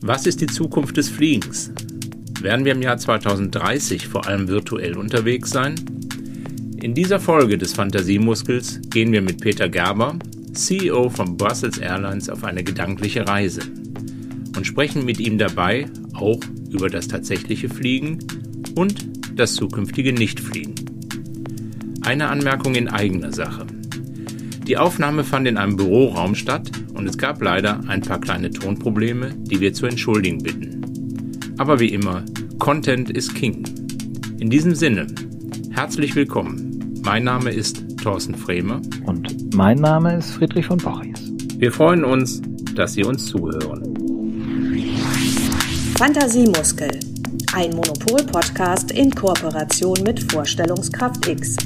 Was ist die Zukunft des Fliegens? Werden wir im Jahr 2030 vor allem virtuell unterwegs sein? In dieser Folge des Fantasiemuskels gehen wir mit Peter Gerber, CEO von Brussels Airlines, auf eine gedankliche Reise und sprechen mit ihm dabei auch über das tatsächliche Fliegen und das zukünftige Nichtfliegen. Eine Anmerkung in eigener Sache. Die Aufnahme fand in einem Büroraum statt und es gab leider ein paar kleine Tonprobleme, die wir zu entschuldigen bitten. Aber wie immer, Content ist King. In diesem Sinne, herzlich willkommen. Mein Name ist Thorsten Fremer. Und mein Name ist Friedrich von Borries. Wir freuen uns, dass Sie uns zuhören. Fantasiemuskel. Ein Monopol-Podcast in Kooperation mit Vorstellungskraft X,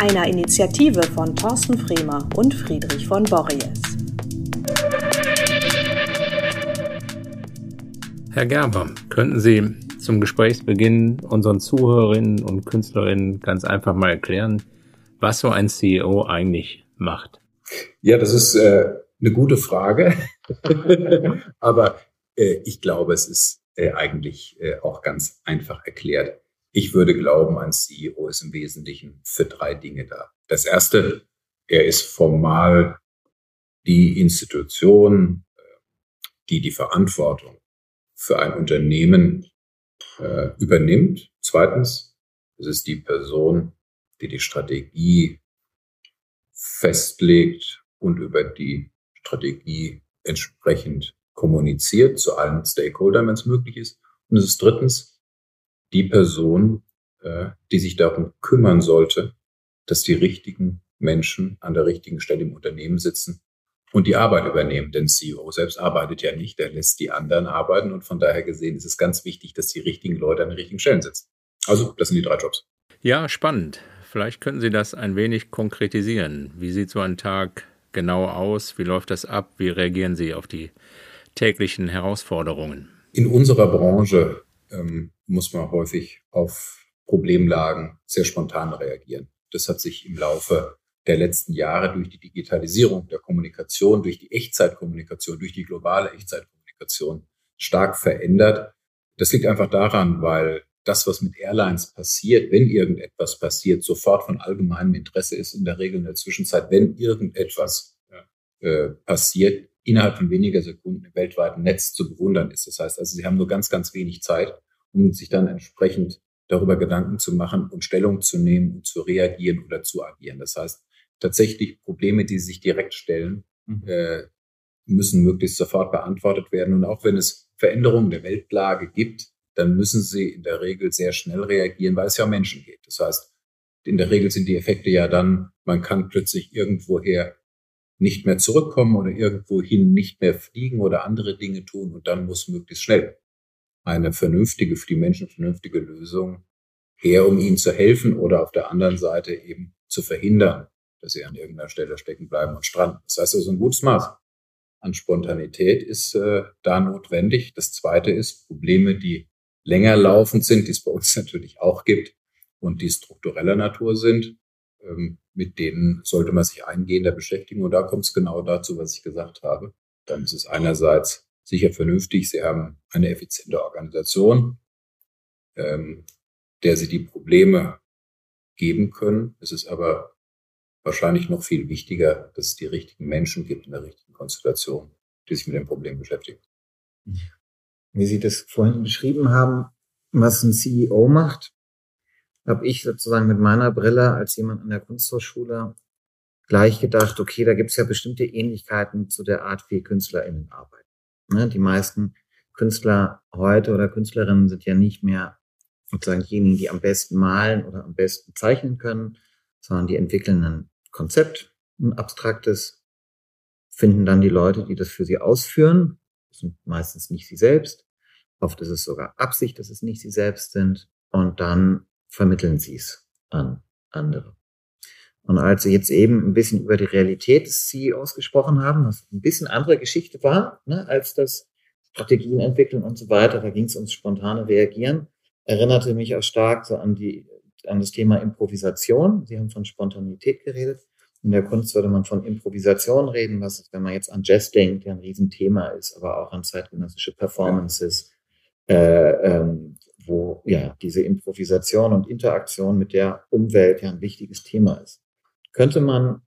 einer Initiative von Thorsten Fremer und Friedrich von Borries. Herr Gerber, könnten Sie zum Gesprächsbeginn unseren Zuhörerinnen und Künstlerinnen ganz einfach mal erklären, was so ein CEO eigentlich macht? Ja, das ist äh, eine gute Frage. Aber äh, ich glaube, es ist äh, eigentlich äh, auch ganz einfach erklärt. Ich würde glauben, ein CEO ist im Wesentlichen für drei Dinge da. Das erste, er ist formal die Institution, äh, die die Verantwortung für ein Unternehmen äh, übernimmt. Zweitens, es ist die Person, die die Strategie festlegt und über die Strategie entsprechend kommuniziert zu allen Stakeholdern, wenn es möglich ist. Und es ist drittens die Person, äh, die sich darum kümmern sollte, dass die richtigen Menschen an der richtigen Stelle im Unternehmen sitzen und die Arbeit übernehmen. Denn CEO selbst arbeitet ja nicht, er lässt die anderen arbeiten und von daher gesehen ist es ganz wichtig, dass die richtigen Leute an den richtigen Stellen sitzen. Also, das sind die drei Jobs. Ja, spannend. Vielleicht könnten Sie das ein wenig konkretisieren. Wie sieht so ein Tag genau aus? Wie läuft das ab? Wie reagieren Sie auf die täglichen Herausforderungen? In unserer Branche ähm, muss man häufig auf Problemlagen sehr spontan reagieren. Das hat sich im Laufe der letzten Jahre durch die Digitalisierung der Kommunikation, durch die Echtzeitkommunikation, durch die globale Echtzeitkommunikation stark verändert. Das liegt einfach daran, weil das, was mit Airlines passiert, wenn irgendetwas passiert, sofort von allgemeinem Interesse ist, in der Regel in der Zwischenzeit, wenn irgendetwas äh, passiert, innerhalb von weniger Sekunden im weltweiten Netz zu bewundern ist. Das heißt also, sie haben nur ganz, ganz wenig Zeit, um sich dann entsprechend darüber Gedanken zu machen und Stellung zu nehmen und zu reagieren oder zu agieren. Das heißt, tatsächlich Probleme, die sich direkt stellen, mhm. äh, müssen möglichst sofort beantwortet werden. Und auch wenn es Veränderungen der Weltlage gibt, dann müssen sie in der Regel sehr schnell reagieren, weil es ja um Menschen geht. Das heißt, in der Regel sind die Effekte ja dann, man kann plötzlich irgendwoher nicht mehr zurückkommen oder irgendwohin nicht mehr fliegen oder andere Dinge tun und dann muss möglichst schnell eine vernünftige, für die Menschen vernünftige Lösung her, um ihnen zu helfen oder auf der anderen Seite eben zu verhindern, dass sie an irgendeiner Stelle stecken bleiben und stranden. Das heißt also ein gutes Maß an Spontanität ist äh, da notwendig. Das zweite ist Probleme, die länger laufend sind, die es bei uns natürlich auch gibt und die struktureller Natur sind. Ähm, mit denen sollte man sich eingehender beschäftigen. Und da kommt es genau dazu, was ich gesagt habe. Dann ist es einerseits sicher vernünftig, Sie haben eine effiziente Organisation, ähm, der Sie die Probleme geben können. Es ist aber wahrscheinlich noch viel wichtiger, dass es die richtigen Menschen gibt in der richtigen Konstellation, die sich mit dem Problem beschäftigen. Wie Sie das vorhin beschrieben haben, was ein CEO macht, habe ich sozusagen mit meiner Brille als jemand an der Kunsthochschule gleich gedacht, okay, da gibt es ja bestimmte Ähnlichkeiten zu der Art, wie KünstlerInnen arbeiten. Ne? Die meisten Künstler heute oder Künstlerinnen sind ja nicht mehr sozusagen diejenigen, die am besten malen oder am besten zeichnen können, sondern die entwickeln ein Konzept, ein abstraktes, finden dann die Leute, die das für sie ausführen. Das sind meistens nicht sie selbst. Oft ist es sogar Absicht, dass es nicht sie selbst sind. Und dann vermitteln sie es an andere. Und als Sie jetzt eben ein bisschen über die Realität des CEOs gesprochen haben, was ein bisschen andere Geschichte war, ne, als das Strategien entwickeln und so weiter, da ging es ums spontane Reagieren, erinnerte mich auch stark so an die an das Thema Improvisation. Sie haben von Spontanität geredet. In der Kunst würde man von Improvisation reden, was, wenn man jetzt an Jazz denkt, ja ein Riesenthema ist, aber auch an zeitgenössische Performances, ja. äh, ähm, wo ja diese Improvisation und Interaktion mit der Umwelt ja ein wichtiges Thema ist. Könnte man,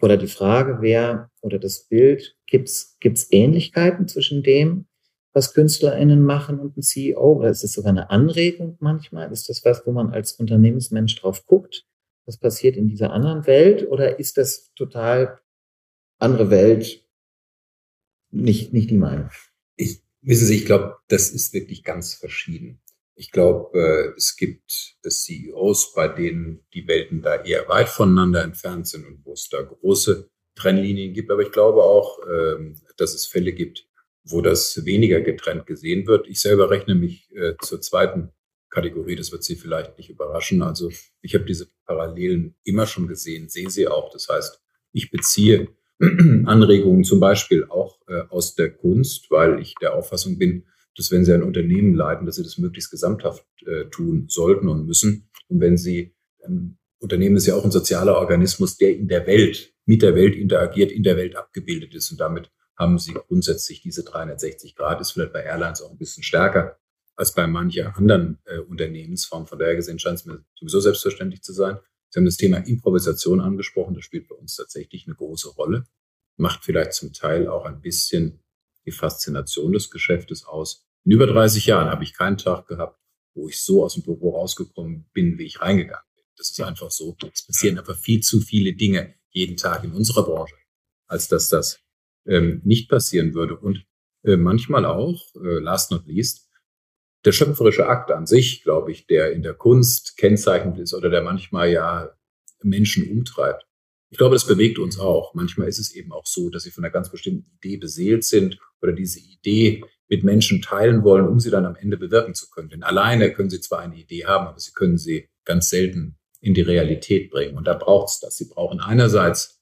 oder die Frage wäre, oder das Bild, gibt's gibt's Ähnlichkeiten zwischen dem, was KünstlerInnen machen und ein CEO? Oder ist es sogar eine Anregung manchmal? Ist das was, wo man als Unternehmensmensch drauf guckt? Was passiert in dieser anderen Welt? Oder ist das total andere Welt nicht, nicht die Meinung? Ich, wissen Sie, ich glaube, das ist wirklich ganz verschieden. Ich glaube, äh, es gibt CEOs, bei denen die Welten da eher weit voneinander entfernt sind und wo es da große Trennlinien gibt. Aber ich glaube auch, ähm, dass es Fälle gibt, wo das weniger getrennt gesehen wird. Ich selber rechne mich äh, zur zweiten Kategorie, das wird Sie vielleicht nicht überraschen. Also ich habe diese Parallelen immer schon gesehen, sehe sie auch. Das heißt, ich beziehe Anregungen zum Beispiel auch äh, aus der Kunst, weil ich der Auffassung bin, dass wenn Sie ein Unternehmen leiten, dass Sie das möglichst gesamthaft äh, tun sollten und müssen. Und wenn Sie, ein Unternehmen ist ja auch ein sozialer Organismus, der in der Welt, mit der Welt interagiert, in der Welt abgebildet ist. Und damit haben Sie grundsätzlich diese 360 Grad, ist vielleicht bei Airlines auch ein bisschen stärker als bei mancher anderen äh, Unternehmensform. Von daher gesehen scheint es mir sowieso selbstverständlich zu sein. Sie haben das Thema Improvisation angesprochen. Das spielt bei uns tatsächlich eine große Rolle. Macht vielleicht zum Teil auch ein bisschen die Faszination des Geschäftes aus. In über 30 Jahren habe ich keinen Tag gehabt, wo ich so aus dem Büro rausgekommen bin, wie ich reingegangen bin. Das ist einfach so. Es passieren einfach viel zu viele Dinge jeden Tag in unserer Branche, als dass das ähm, nicht passieren würde. Und äh, manchmal auch, äh, last not least, der schöpferische Akt an sich, glaube ich, der in der Kunst kennzeichnend ist oder der manchmal ja Menschen umtreibt. Ich glaube, das bewegt uns auch. Manchmal ist es eben auch so, dass sie von einer ganz bestimmten Idee beseelt sind oder diese Idee mit Menschen teilen wollen, um sie dann am Ende bewirken zu können. Denn alleine können sie zwar eine Idee haben, aber sie können sie ganz selten in die Realität bringen. Und da braucht es das. Sie brauchen einerseits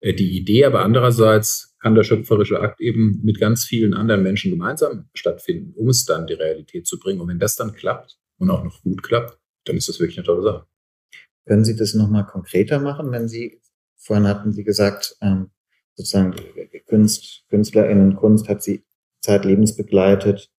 äh, die Idee, aber andererseits kann der schöpferische Akt eben mit ganz vielen anderen Menschen gemeinsam stattfinden, um es dann die Realität zu bringen. Und wenn das dann klappt und auch noch gut klappt, dann ist das wirklich eine tolle Sache. Können Sie das nochmal konkreter machen, wenn Sie, vorhin hatten Sie gesagt, ähm, sozusagen Kunst, KünstlerInnen Kunst hat Sie zeitlebens begleitet.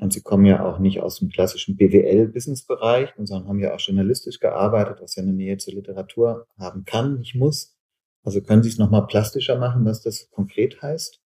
Und Sie kommen ja auch nicht aus dem klassischen BWL-Business-Bereich, sondern haben ja auch journalistisch gearbeitet, was ja eine Nähe zur Literatur haben kann, nicht muss. Also können Sie es nochmal plastischer machen, was das konkret heißt?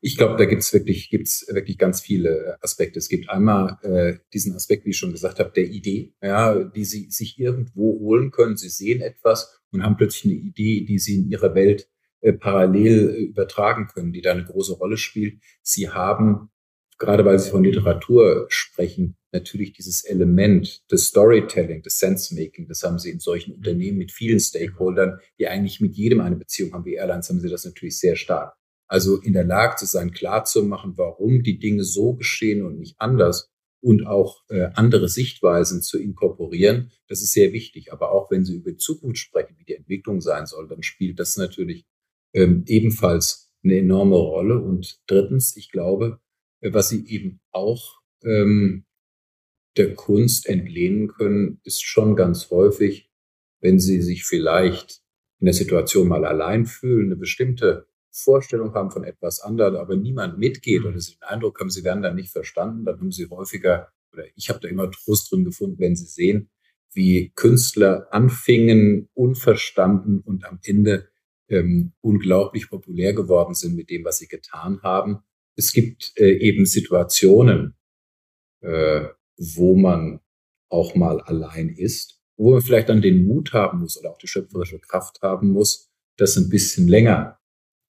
Ich glaube, da gibt's wirklich, gibt's wirklich ganz viele Aspekte. Es gibt einmal äh, diesen Aspekt, wie ich schon gesagt habe, der Idee, ja, die Sie sich irgendwo holen können. Sie sehen etwas und haben plötzlich eine Idee, die Sie in Ihrer Welt parallel äh, übertragen können, die da eine große Rolle spielt. Sie haben, gerade weil Sie von Literatur sprechen, natürlich dieses Element des Storytelling, des Sense-Making, das haben sie in solchen Unternehmen mit vielen Stakeholdern, die eigentlich mit jedem eine Beziehung haben, wie Airlines, haben sie das natürlich sehr stark. Also in der Lage zu sein, klar zu machen, warum die Dinge so geschehen und nicht anders und auch äh, andere Sichtweisen zu inkorporieren, das ist sehr wichtig. Aber auch wenn Sie über die Zukunft sprechen, wie die Entwicklung sein soll, dann spielt das natürlich ähm, ebenfalls eine enorme Rolle. Und drittens, ich glaube, äh, was Sie eben auch ähm, der Kunst entlehnen können, ist schon ganz häufig, wenn sie sich vielleicht in der Situation mal allein fühlen, eine bestimmte Vorstellung haben von etwas anderem, aber niemand mitgeht oder sie den Eindruck haben, sie werden dann nicht verstanden, dann haben sie häufiger, oder ich habe da immer Trost drin gefunden, wenn sie sehen, wie Künstler anfingen, unverstanden und am Ende ähm, unglaublich populär geworden sind mit dem, was sie getan haben. Es gibt äh, eben Situationen, äh, wo man auch mal allein ist, wo man vielleicht dann den Mut haben muss oder auch die schöpferische Kraft haben muss, das ein bisschen länger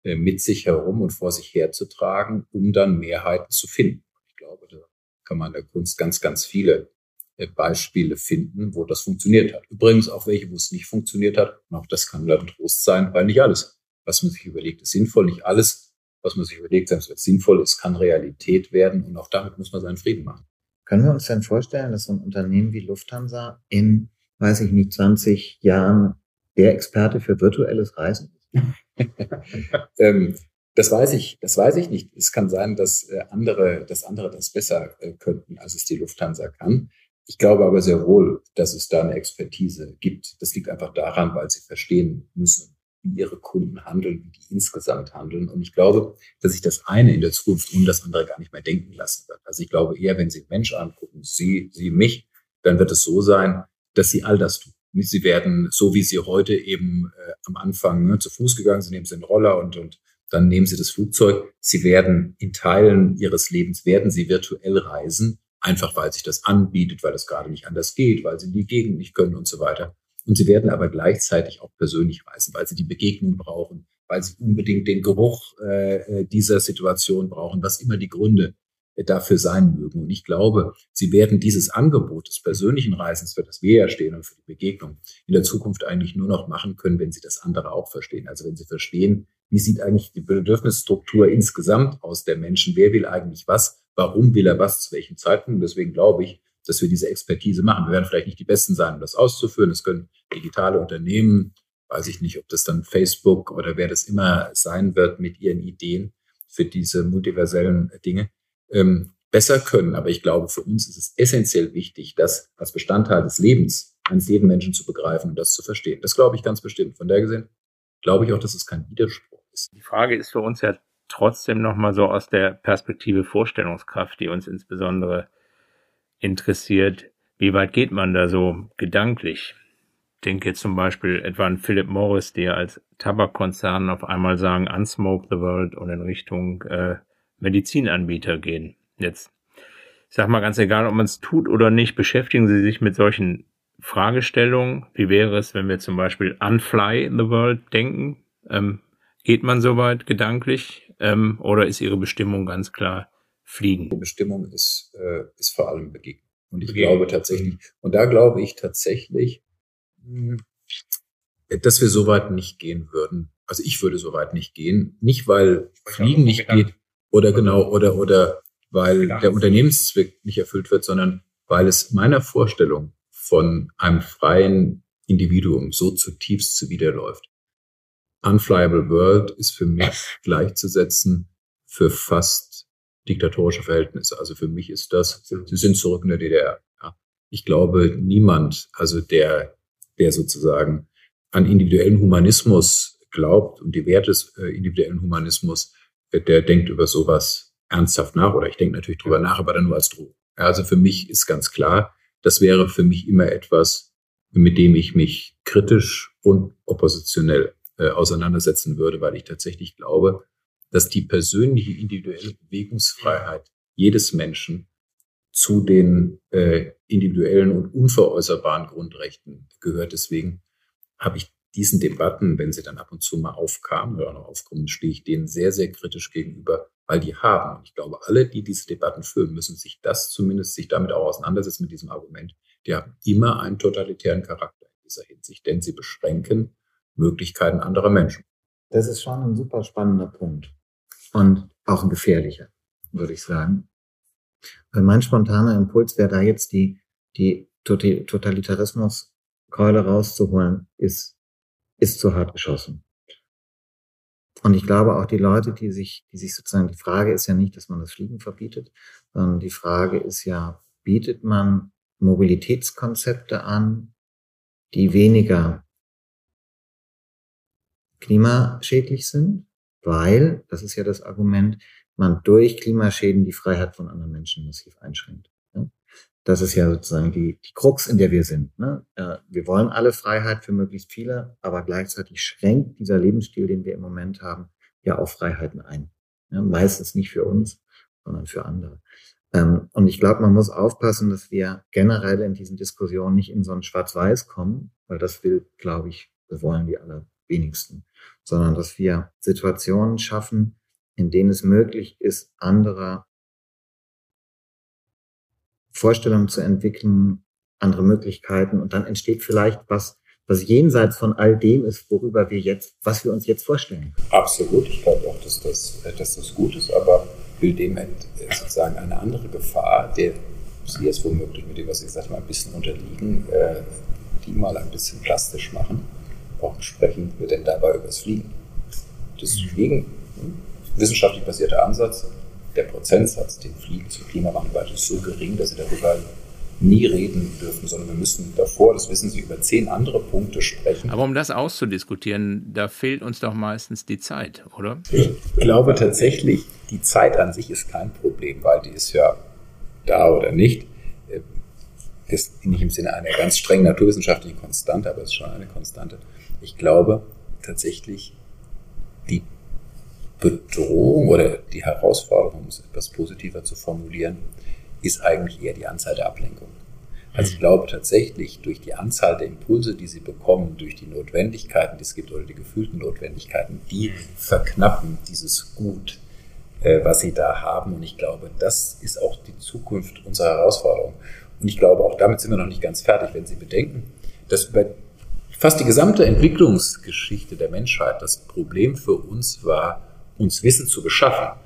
äh, mit sich herum und vor sich herzutragen, um dann Mehrheiten zu finden. Ich glaube, da kann man in der Kunst ganz, ganz viele Beispiele finden, wo das funktioniert hat. Übrigens auch welche, wo es nicht funktioniert hat. Und auch das kann dann Trost sein, weil nicht alles, was man sich überlegt, ist sinnvoll. Nicht alles, was man sich überlegt, selbst wenn es sinnvoll ist, kann Realität werden. Und auch damit muss man seinen Frieden machen. Können wir uns denn vorstellen, dass so ein Unternehmen wie Lufthansa in, weiß ich nicht, 20 Jahren der Experte für virtuelles Reisen ist? ähm, das weiß ich, das weiß ich nicht. Es kann sein, dass äh, andere, dass andere das besser äh, könnten, als es die Lufthansa kann. Ich glaube aber sehr wohl, dass es da eine Expertise gibt. Das liegt einfach daran, weil sie verstehen müssen, wie ihre Kunden handeln, wie die insgesamt handeln. Und ich glaube, dass sich das eine in der Zukunft ohne das andere gar nicht mehr denken lassen wird. Also ich glaube eher, wenn Sie einen Mensch angucken, Sie, Sie mich, dann wird es so sein, dass Sie all das tun. Sie werden, so wie Sie heute eben äh, am Anfang ne, zu Fuß gegangen sind, nehmen Sie den Roller und, und dann nehmen Sie das Flugzeug. Sie werden in Teilen Ihres Lebens, werden Sie virtuell reisen, einfach weil sich das anbietet, weil es gerade nicht anders geht, weil Sie die Gegend nicht können und so weiter. Und sie werden aber gleichzeitig auch persönlich reisen, weil sie die Begegnung brauchen, weil sie unbedingt den Geruch äh, äh, dieser Situation brauchen, was immer die Gründe äh, dafür sein mögen. Und ich glaube, sie werden dieses Angebot des persönlichen Reisens, für das wir ja stehen und für die Begegnung, in der Zukunft eigentlich nur noch machen können, wenn sie das andere auch verstehen. Also wenn sie verstehen, wie sieht eigentlich die Bedürfnisstruktur insgesamt aus der Menschen, wer will eigentlich was, warum will er was, zu welchem Zeitpunkt. Deswegen glaube ich, dass wir diese Expertise machen. Wir werden vielleicht nicht die Besten sein, um das auszuführen. Es können digitale Unternehmen, weiß ich nicht, ob das dann Facebook oder wer das immer sein wird mit ihren Ideen für diese multiversellen Dinge, ähm, besser können. Aber ich glaube, für uns ist es essentiell wichtig, das als Bestandteil des Lebens eines jeden Menschen zu begreifen und das zu verstehen. Das glaube ich ganz bestimmt. Von der gesehen glaube ich auch, dass es kein Widerspruch ist. Die Frage ist für uns ja trotzdem nochmal so aus der Perspektive Vorstellungskraft, die uns insbesondere interessiert, wie weit geht man da so gedanklich? Ich denke zum Beispiel etwa an Philip Morris, die als Tabakkonzern auf einmal sagen, unsmoke the world und in Richtung äh, Medizinanbieter gehen. Jetzt, ich sag mal ganz egal, ob man es tut oder nicht, beschäftigen Sie sich mit solchen Fragestellungen. Wie wäre es, wenn wir zum Beispiel unfly the world denken? Ähm, geht man so weit gedanklich ähm, oder ist Ihre Bestimmung ganz klar fliegen. Die Bestimmung ist, äh, ist vor allem Begegnung. Und ich Begegnung. glaube tatsächlich, und da glaube ich tatsächlich, hm, dass wir so weit nicht gehen würden. Also ich würde so weit nicht gehen. Nicht, weil Fliegen nicht geht oder genau, oder, oder weil der Unternehmenszweck nicht erfüllt wird, sondern weil es meiner Vorstellung von einem freien Individuum so zutiefst zuwiderläuft. Unflyable World ist für mich gleichzusetzen für fast diktatorische Verhältnisse. Also für mich ist das, sie sind zurück in der DDR. Ja. Ich glaube, niemand, also der, der sozusagen an individuellen Humanismus glaubt und die Werte des äh, individuellen Humanismus, äh, der denkt über sowas ernsthaft nach. Oder ich denke natürlich drüber nach, aber dann nur als Drohung. Ja, also für mich ist ganz klar, das wäre für mich immer etwas, mit dem ich mich kritisch und oppositionell äh, auseinandersetzen würde, weil ich tatsächlich glaube, dass die persönliche individuelle Bewegungsfreiheit jedes Menschen zu den äh, individuellen und unveräußerbaren Grundrechten gehört. Deswegen habe ich diesen Debatten, wenn sie dann ab und zu mal aufkamen oder noch aufkommen, stehe ich denen sehr, sehr kritisch gegenüber, weil die haben. Und ich glaube, alle, die diese Debatten führen, müssen sich das zumindest sich damit auch auseinandersetzen mit diesem Argument. Die haben immer einen totalitären Charakter in dieser Hinsicht, denn sie beschränken Möglichkeiten anderer Menschen. Das ist schon ein super spannender Punkt und auch ein gefährlicher, würde ich sagen. Weil mein spontaner Impuls wäre da jetzt die, die Totalitarismuskeule rauszuholen, ist, ist zu hart geschossen. Und ich glaube auch die Leute, die sich, die sich sozusagen, die Frage ist ja nicht, dass man das Fliegen verbietet, sondern die Frage ist ja, bietet man Mobilitätskonzepte an, die weniger klimaschädlich sind weil, das ist ja das Argument, man durch Klimaschäden die Freiheit von anderen Menschen massiv einschränkt. Das ist ja sozusagen die, die Krux, in der wir sind. Ne? Wir wollen alle Freiheit für möglichst viele, aber gleichzeitig schränkt dieser Lebensstil, den wir im Moment haben, ja auch Freiheiten ein. Meistens nicht für uns, sondern für andere. Ähm, und ich glaube, man muss aufpassen, dass wir generell in diesen Diskussionen nicht in so ein Schwarz-Weiß kommen, weil das will, glaube ich, wollen die alle wenigsten, sondern dass wir Situationen schaffen, in denen es möglich ist, andere Vorstellungen zu entwickeln, andere Möglichkeiten. Und dann entsteht vielleicht was, was jenseits von all dem ist, worüber wir jetzt, was wir uns jetzt vorstellen. Absolut, ich glaube auch, dass das, dass das gut ist, aber will dem sozusagen eine andere Gefahr, der Sie jetzt womöglich mit dem, was ich gesagt habe, ein bisschen unterliegen, äh, die mal ein bisschen plastisch machen Warum sprechen wir denn dabei über das Fliegen? Das Fliegen, hm, wissenschaftlich basierter Ansatz, der Prozentsatz, den Fliegen zum Klimawandel ist so gering, dass sie darüber nie reden dürfen, sondern wir müssen davor, das wissen Sie, über zehn andere Punkte sprechen. Aber um das auszudiskutieren, da fehlt uns doch meistens die Zeit, oder? Ich glaube tatsächlich, die Zeit an sich ist kein Problem, weil die ist ja da oder nicht. Das ist nicht im Sinne einer ganz strengen naturwissenschaftlichen Konstante, aber es ist schon eine Konstante. Ich glaube tatsächlich, die Bedrohung oder die Herausforderung, um es etwas positiver zu formulieren, ist eigentlich eher die Anzahl der Ablenkungen. Also ich glaube tatsächlich, durch die Anzahl der Impulse, die sie bekommen, durch die Notwendigkeiten, die es gibt oder die gefühlten Notwendigkeiten, die verknappen dieses Gut, äh, was sie da haben. Und ich glaube, das ist auch die Zukunft unserer Herausforderung. Und ich glaube, auch damit sind wir noch nicht ganz fertig, wenn Sie bedenken, dass über fast die gesamte Entwicklungsgeschichte der Menschheit das Problem für uns war, uns Wissen zu beschaffen.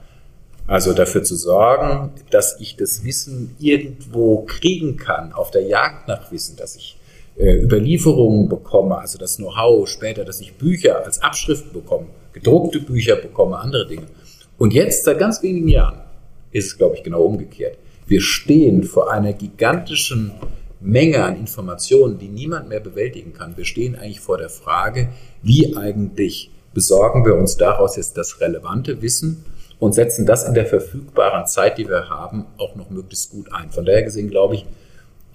Also dafür zu sorgen, dass ich das Wissen irgendwo kriegen kann, auf der Jagd nach Wissen, dass ich äh, Überlieferungen bekomme, also das Know-how später, dass ich Bücher als Abschriften bekomme, gedruckte Bücher bekomme, andere Dinge. Und jetzt, seit ganz wenigen Jahren, ist es, glaube ich, genau umgekehrt. Wir stehen vor einer gigantischen Menge an Informationen, die niemand mehr bewältigen kann. Wir stehen eigentlich vor der Frage, wie eigentlich besorgen wir uns daraus jetzt das relevante Wissen und setzen das in der verfügbaren Zeit, die wir haben, auch noch möglichst gut ein. Von daher gesehen glaube ich,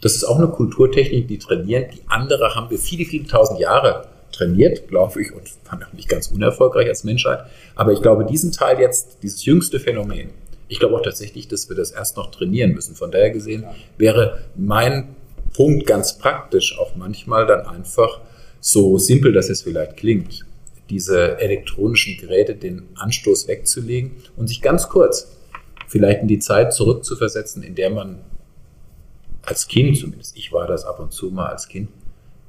das ist auch eine Kulturtechnik, die trainieren. Die andere haben wir viele, viele tausend Jahre trainiert, glaube ich, und waren auch nicht ganz unerfolgreich als Menschheit. Aber ich glaube, diesen Teil jetzt, dieses jüngste Phänomen, ich glaube auch tatsächlich, dass wir das erst noch trainieren müssen. Von daher gesehen wäre mein Punkt ganz praktisch auch manchmal dann einfach so simpel, dass es vielleicht klingt, diese elektronischen Geräte den Anstoß wegzulegen und sich ganz kurz vielleicht in die Zeit zurückzuversetzen, in der man als Kind, zumindest ich war das ab und zu mal als Kind,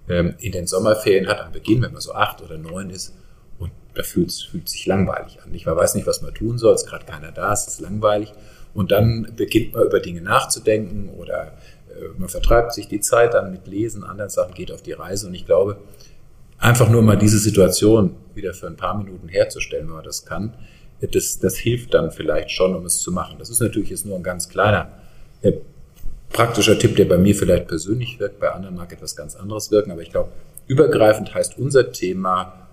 ähm, in den Sommerferien hat am Beginn, wenn man so acht oder neun ist, und da fühlt fühlt sich langweilig an. Ich weiß nicht, was man tun soll, es ist gerade keiner da, es ist langweilig. Und dann beginnt man über Dinge nachzudenken oder man vertreibt sich die Zeit dann mit Lesen, anderen Sachen, geht auf die Reise. Und ich glaube, einfach nur mal diese Situation wieder für ein paar Minuten herzustellen, wenn man das kann, das, das hilft dann vielleicht schon, um es zu machen. Das ist natürlich jetzt nur ein ganz kleiner äh, praktischer Tipp, der bei mir vielleicht persönlich wirkt, bei anderen mag etwas ganz anderes wirken, aber ich glaube, übergreifend heißt unser Thema,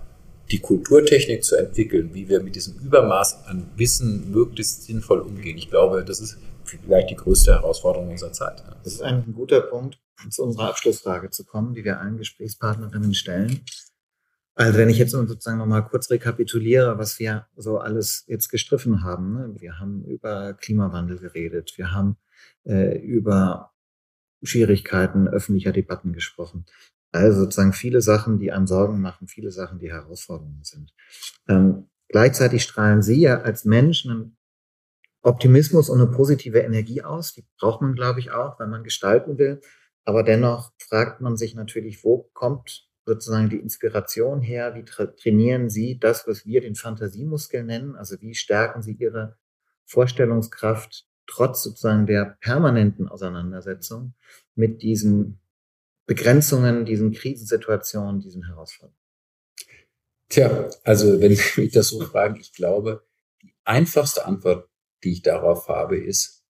die Kulturtechnik zu entwickeln, wie wir mit diesem Übermaß an Wissen möglichst sinnvoll umgehen. Ich glaube, das ist vielleicht die größte Herausforderung unserer Zeit. Das ist eigentlich ein guter Punkt, zu unserer Abschlussfrage zu kommen, die wir allen Gesprächspartnerinnen stellen. Also wenn ich jetzt sozusagen nochmal kurz rekapituliere, was wir so alles jetzt gestriffen haben. Ne? Wir haben über Klimawandel geredet, wir haben äh, über Schwierigkeiten öffentlicher Debatten gesprochen. Also sozusagen viele Sachen, die einem Sorgen machen, viele Sachen, die Herausforderungen sind. Ähm, gleichzeitig strahlen Sie ja als Mensch einen Optimismus und eine positive Energie aus. Die braucht man, glaube ich, auch, wenn man gestalten will. Aber dennoch fragt man sich natürlich, wo kommt sozusagen die Inspiration her? Wie tra trainieren Sie das, was wir den Fantasiemuskel nennen? Also wie stärken Sie Ihre Vorstellungskraft trotz sozusagen der permanenten Auseinandersetzung mit diesen Begrenzungen, diesen Krisensituationen, diesen Herausforderungen? Tja, also wenn Sie mich das so fragen, ich glaube, die einfachste Antwort, die ich darauf habe, ist,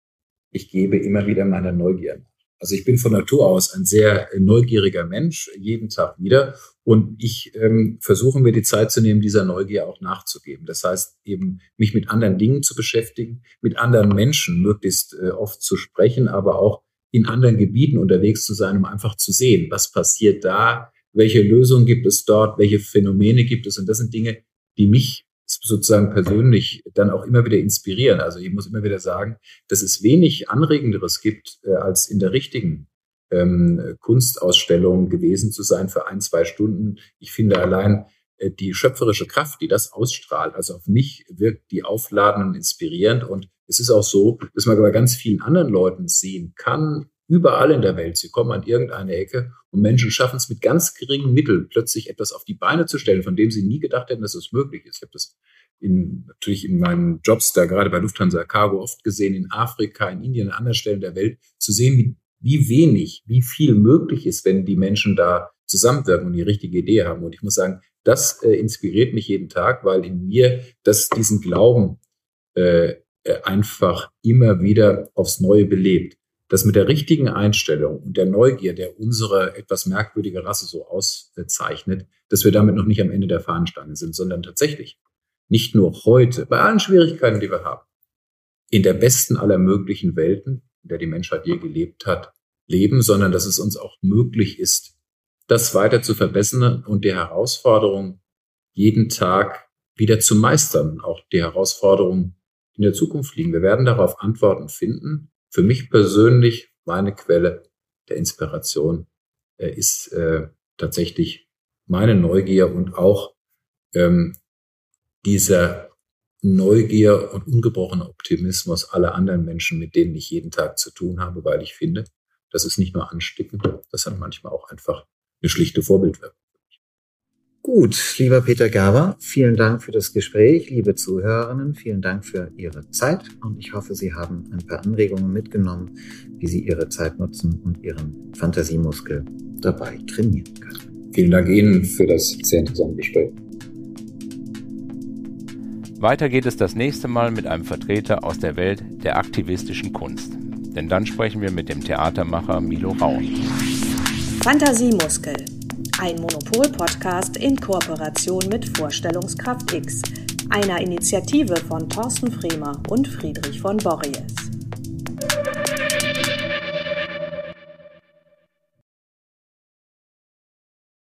ich gebe immer wieder meiner Neugier also ich bin von Natur aus ein sehr neugieriger Mensch, jeden Tag wieder. Und ich ähm, versuche mir die Zeit zu nehmen, dieser Neugier auch nachzugeben. Das heißt eben, mich mit anderen Dingen zu beschäftigen, mit anderen Menschen möglichst äh, oft zu sprechen, aber auch in anderen Gebieten unterwegs zu sein, um einfach zu sehen, was passiert da, welche Lösungen gibt es dort, welche Phänomene gibt es. Und das sind Dinge, die mich sozusagen persönlich dann auch immer wieder inspirieren. Also ich muss immer wieder sagen, dass es wenig Anregenderes gibt, äh, als in der richtigen ähm, Kunstausstellung gewesen zu sein für ein, zwei Stunden. Ich finde allein äh, die schöpferische Kraft, die das ausstrahlt, also auf mich wirkt die aufladend und inspirierend. Und es ist auch so, dass man bei ganz vielen anderen Leuten sehen kann, überall in der Welt. Sie kommen an irgendeine Ecke und Menschen schaffen es mit ganz geringen Mitteln plötzlich etwas auf die Beine zu stellen, von dem sie nie gedacht hätten, dass es möglich ist. Ich habe das in, natürlich in meinen Jobs da gerade bei Lufthansa Cargo oft gesehen, in Afrika, in Indien, an anderen Stellen der Welt, zu sehen, wie, wie wenig, wie viel möglich ist, wenn die Menschen da zusammenwirken und die richtige Idee haben. Und ich muss sagen, das äh, inspiriert mich jeden Tag, weil in mir das diesen Glauben äh, äh einfach immer wieder aufs Neue belebt dass mit der richtigen Einstellung und der Neugier, der unsere etwas merkwürdige Rasse so auszeichnet, dass wir damit noch nicht am Ende der Fahnenstange sind, sondern tatsächlich nicht nur heute, bei allen Schwierigkeiten, die wir haben, in der besten aller möglichen Welten, in der die Menschheit je gelebt hat, leben, sondern dass es uns auch möglich ist, das weiter zu verbessern und die Herausforderung jeden Tag wieder zu meistern, auch die Herausforderungen in der Zukunft liegen. Wir werden darauf Antworten finden für mich persönlich meine Quelle der Inspiration äh, ist äh, tatsächlich meine Neugier und auch ähm, dieser Neugier und ungebrochener Optimismus aller anderen Menschen, mit denen ich jeden Tag zu tun habe, weil ich finde, das ist nicht nur ansteckend, das hat manchmal auch einfach eine schlichte Vorbildwirkung. Gut, lieber Peter Gaber, vielen Dank für das Gespräch. Liebe Zuhörerinnen, vielen Dank für Ihre Zeit und ich hoffe, Sie haben ein paar Anregungen mitgenommen, wie Sie Ihre Zeit nutzen und Ihren Fantasiemuskel dabei trainieren können. Vielen Dank Ihnen für das sehr interessante Gespräch. Weiter geht es das nächste Mal mit einem Vertreter aus der Welt der aktivistischen Kunst. Denn dann sprechen wir mit dem Theatermacher Milo Raun. Fantasiemuskel ein Monopol-Podcast in Kooperation mit Vorstellungskraft X, einer Initiative von Thorsten Fremer und Friedrich von Borries.